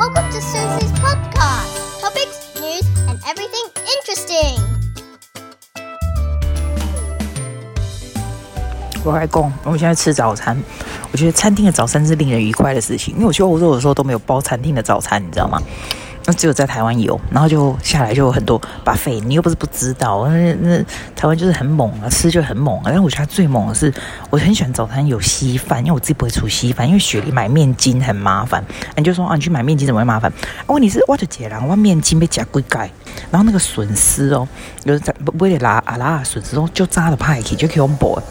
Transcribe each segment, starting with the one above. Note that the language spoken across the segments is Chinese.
Welcome to Susie's podcast. Topics, news, and everything interesting. 我来讲，我们现在吃早餐。我觉得餐厅的早餐是令人愉快的事情，因为我去欧洲的时候都没有包餐厅的早餐，你知道吗？那只有在台湾有，然后就下来就有很多 buffet。你又不是不知道，那那台湾就是很猛啊，吃就很猛啊。但我觉得最猛的是，我很喜欢早餐有稀饭，因为我自己不会煮稀饭，因为雪梨买面筋很麻烦。你就说啊，你去买面筋怎么会麻烦？啊，问题是我的姐啦，我面筋被夹龟盖，然后那个笋丝哦，有在为了拉啊拉笋丝哦，就炸的派去就可以用薄。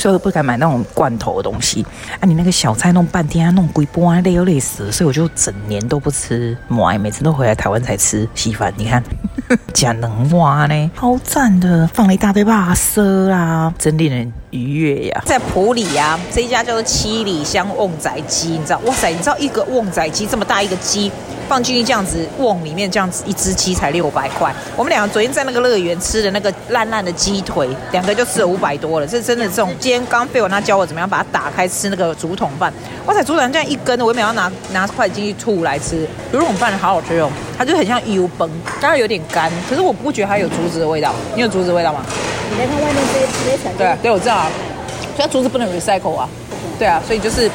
所以我不敢买那种罐头的东西啊！你那个小菜弄半天，啊，弄几波啊，累又累死。所以我就整年都不吃馍，每次都回来台湾才吃稀饭。你看，假能挖呢，好赞的，放了一大堆巴色啊，真令人愉悦呀！在埔里啊，这一家叫做七里香旺仔鸡，你知道？哇塞，你知道一个旺仔鸡这么大一个鸡？放进去这样子瓮里面，这样子一只鸡才六百块。我们两个昨天在那个乐园吃的那个烂烂的鸡腿，两个就吃了五百多了。这真的这种，今天刚被我那教我怎么样把它打开吃那个竹筒饭。哇塞，竹筒饭这样一根，我也没有拿拿筷子进去吐来吃。竹筒饭好好吃哦，它就很像油崩，当然有点干，可是我不觉得它有竹子的味道。你有竹子的味道吗？你来看外面这些这些对对，我知道啊。所以竹子不能 recycle 啊。对啊，所以就是。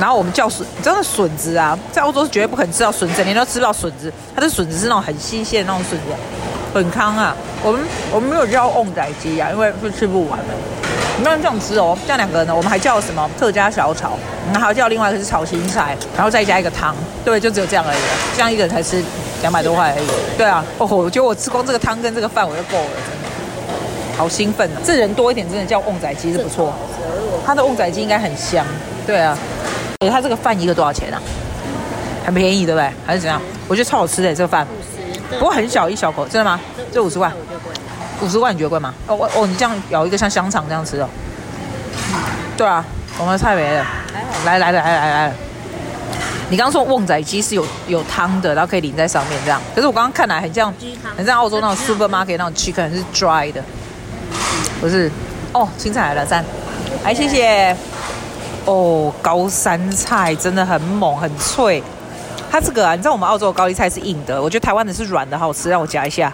然后我们叫笋，你知道笋子啊，在欧洲是绝对不可能吃到笋，整年都吃不到笋子。它的笋子是那种很新鲜的那种笋子，很康啊。我们我们没有叫旺仔鸡啊，因为是吃不完的。你们这样吃哦，这样两个人呢，我们还叫什么客家小炒，然后还叫另外一个是炒青菜，然后再加一个汤。对，就只有这样而已。这样一个人才吃两百多块而已。对啊，哦，我觉得我吃光这个汤跟这个饭我就够了，真的，好兴奋啊！这人多一点，真的叫旺仔鸡是不错。它的旺仔鸡应该很香。对啊。它这个饭一个多少钱啊？很便宜，对不对？还是怎样？我觉得超好吃的这个饭，不过很小一小口，真的吗？这五十块，五十块你觉得贵吗？哦哦，你这样咬一个像香肠这样吃哦。对啊，我们的菜没了。来来来来来来，你刚刚说旺仔鸡是有有汤的，然后可以淋在上面这样。可是我刚刚看来很像，很像澳洲那种 supermarket 那种 chicken 是 dry 的，不是？哦，青菜来了，赞。来，谢谢。哦，高山菜真的很猛，很脆。它这个啊，你知道我们澳洲的高丽菜是硬的，我觉得台湾的是软的，好吃。让我夹一下，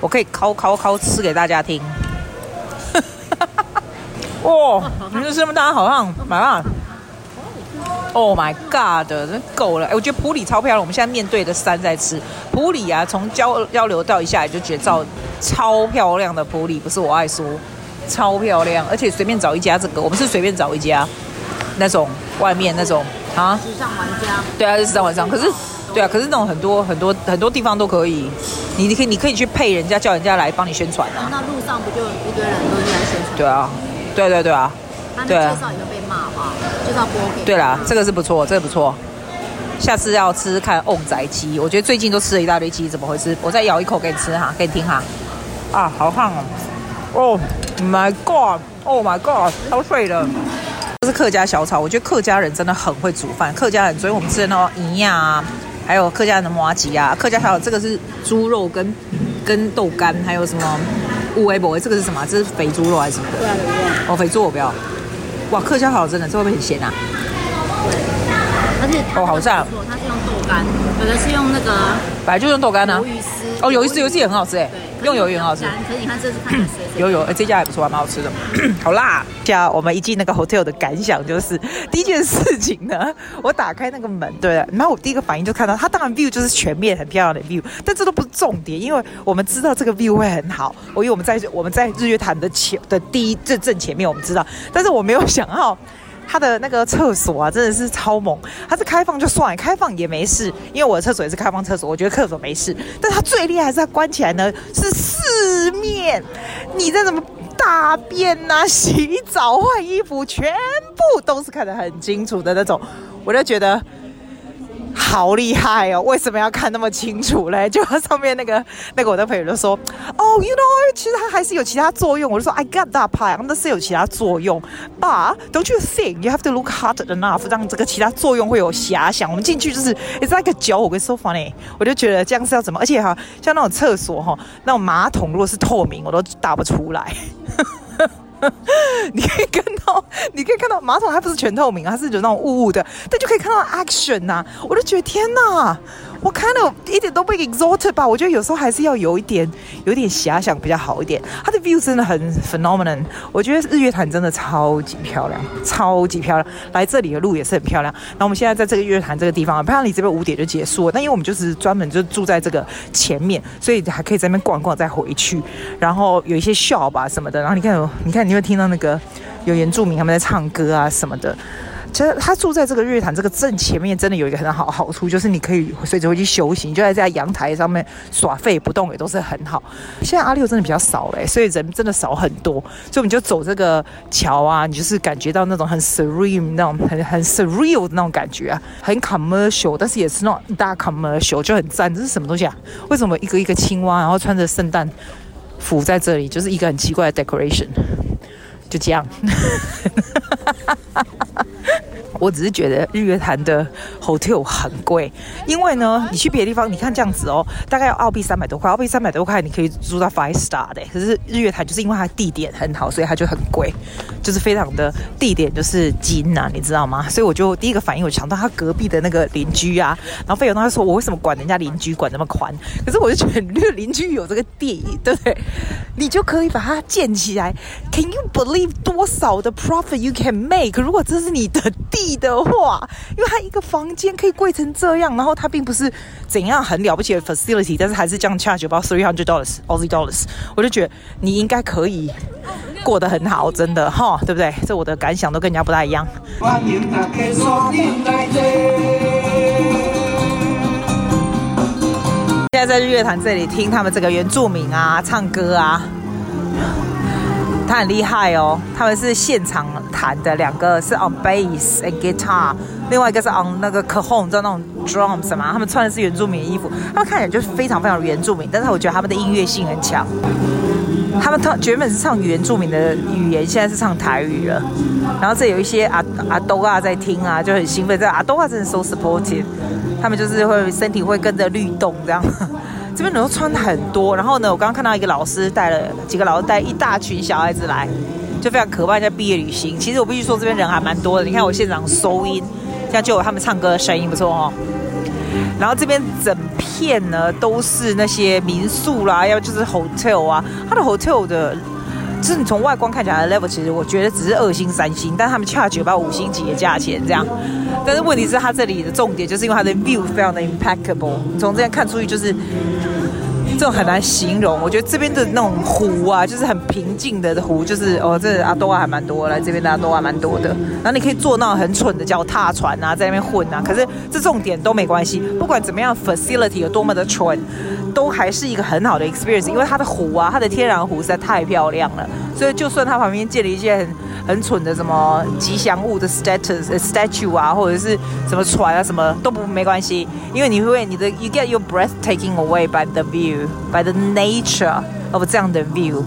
我可以烤烤烤吃给大家听。哇、哦，你这这么大，好像买啦！Oh my god，真够了。哎，我觉得普里超漂亮。我们现在面对的山在吃普里啊，从交交流到一下就觉照超漂亮的普里，不是我爱说，超漂亮。而且随便找一家这个，我们是随便找一家。那种外面那种啊，时尚玩家，对啊，是时尚玩家。可是，对啊，可是那种很多很多很多地方都可以，你你可以你可以去配人家，叫人家来帮你宣传啊。那路上不就一堆人都是来宣传？对啊，对对对啊，对啊。介绍也会被骂吧？介绍不 OK？对啦，这个是不错，这个不错。下次要吃吃看旺仔鸡，我觉得最近都吃了一大堆鸡，怎么回事？我再咬一口给你吃哈，给你听哈。啊，好烫哦！Oh my god！Oh my god！超脆的。这是客家小炒，我觉得客家人真的很会煮饭。客家人，所以我们吃的那种营养啊，还有客家人的麻糬啊。客家小炒这个是猪肉跟跟豆干，还有什么乌龟博？这个是什么？这是肥猪肉还是什么的？对啊，哦，肥猪我不要。哇，客家好真的，这会不会很咸啊？对，而且哦，好赞。它是用豆干，有的是用那个，本来就用豆干啊。哦，鱿鱼丝，鱿鱼丝也很好吃哎，用鱿鱼很好吃。可是你看这是看谁？有有，哎，这家也不错，还蛮好吃的。好辣！现在我们一进那个 hotel 的感想就是，第一件事情呢，我打开那个门，对，然后我第一个反应就看到它，当然 view 就是全面很漂亮的 view，但这都不是重点，因为我们知道这个 view 会很好。我以为我们在我们在日月潭的前的第一正正前面，我们知道，但是我没有想到。它的那个厕所啊，真的是超猛！它是开放就算，开放也没事，因为我的厕所也是开放厕所，我觉得厕所没事。但它最厉害是它关起来呢，是四面，你在怎么大便呐、啊、洗澡、换衣服，全部都是看得很清楚的那种，我就觉得。好厉害哦！为什么要看那么清楚嘞？就上面那个那个我的朋友就说，哦，you know，其实它还是有其他作用。我就说，I got that part，那是有其他作用。But don't you think you have to look hard enough，让这个其他作用会有遐想？我们进去就是，it's like a joke，我 so funny，我就觉得这样是要怎么？而且哈，像那种厕所哈，那种马桶如果是透明，我都打不出来。你可以看到，你可以看到马桶，它不是全透明，它是有那种雾雾的，但就可以看到 action 呐、我就觉得天哪！我看了一点都不 exalted 吧？我觉得有时候还是要有一点，有一点遐想比较好一点。它的 view 真的很 phenomenon，我觉得日月潭真的超级漂亮，超级漂亮。来这里的路也是很漂亮。那我们现在在这个日月潭这个地方，不然你这边五点就结束了。但因为我们就是专门就住在这个前面，所以还可以在那边逛逛再回去。然后有一些 shop 啊什么的。然后你看，你看你会听到那个有原住民他们在唱歌啊什么的。其实他住在这个日月潭这个正前面，真的有一个很好好处，就是你可以随时回去休息，你就在这阳台上面耍废不动也都是很好。现在阿六真的比较少嘞，所以人真的少很多，所以我们就走这个桥啊，你就是感觉到那种很 serene 那种很很 surreal 的那种感觉啊，很 commercial，但是也是那种大 commercial 就很赞。这是什么东西啊？为什么一个一个青蛙，然后穿着圣诞服在这里，就是一个很奇怪的 decoration，就这样。我只是觉得日月潭的 hotel 很贵，因为呢，你去别的地方，你看这样子哦，大概要澳币三百多块，澳币三百多块你可以住到 five star 的。可是日月潭就是因为它地点很好，所以它就很贵，就是非常的地点就是金呐，你知道吗？所以我就第一个反应，我想到他隔壁的那个邻居啊，然后费勇他说我为什么管人家邻居管那么宽？可是我就觉得那个邻居有这个地，对不对？你就可以把它建起来。Can you believe 多少的 profit you can make？如果这是你的地。的话，因为它一个房间可以贵成这样，然后它并不是怎样很了不起的 facility，但是还是这样 charge about three hundred dollars Aussie dollars，我就觉得你应该可以过得很好，真的哈，对不对？这我的感想都跟人家不大一样。现在在日月潭这里听他们这个原住民啊唱歌啊。他很厉害哦，他们是现场弹的，两个是 on bass and guitar，另外一个是 on 那个 cajon，你知道那种 drums 吗？他们穿的是原住民的衣服，他们看起来就是非常非常原住民，但是我觉得他们的音乐性很强。他们原本是唱原住民的语言，现在是唱台语了。然后这有一些阿阿兜啊在听啊，就很兴奋。这阿兜啊真的 so supportive，他们就是会身体会跟着律动这样。这边人都穿很多，然后呢，我刚刚看到一个老师带了几个老师带一大群小孩子来，就非常渴望在毕业旅行。其实我必须说，这边人还蛮多的。你看我现场收音，现在就有他们唱歌的声音，不错哦。然后这边整片呢都是那些民宿啦，要就是 hotel 啊，它的 hotel 的，就是你从外观看起来的 level，其实我觉得只是二星三星，但他们 charge 把五星级的价钱这样。但是问题是，它这里的重点就是因为它的 view 非常的 impeccable，从这样看出去就是。这种很难形容，我觉得这边的那种湖啊，就是很平静的湖，就是哦，这阿多啊还蛮多，来这边的阿多还蛮多的。然后你可以坐那种很蠢的叫踏船啊，在那边混啊。可是这重点都没关系，不管怎么样，facility 有多么的蠢，都还是一个很好的 experience，因为它的湖啊，它的天然湖实在太漂亮了。所以就算它旁边建了一些很很蠢的什么吉祥物的 status statue 啊，或者是什么船啊，什么都不没关系，因为你会你的 you get your breath taken away by the view。By the nature of 这样的 view。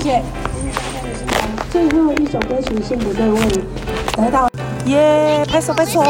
谢谢。最后一首歌曲，幸福对位得到。耶，拍手拍手。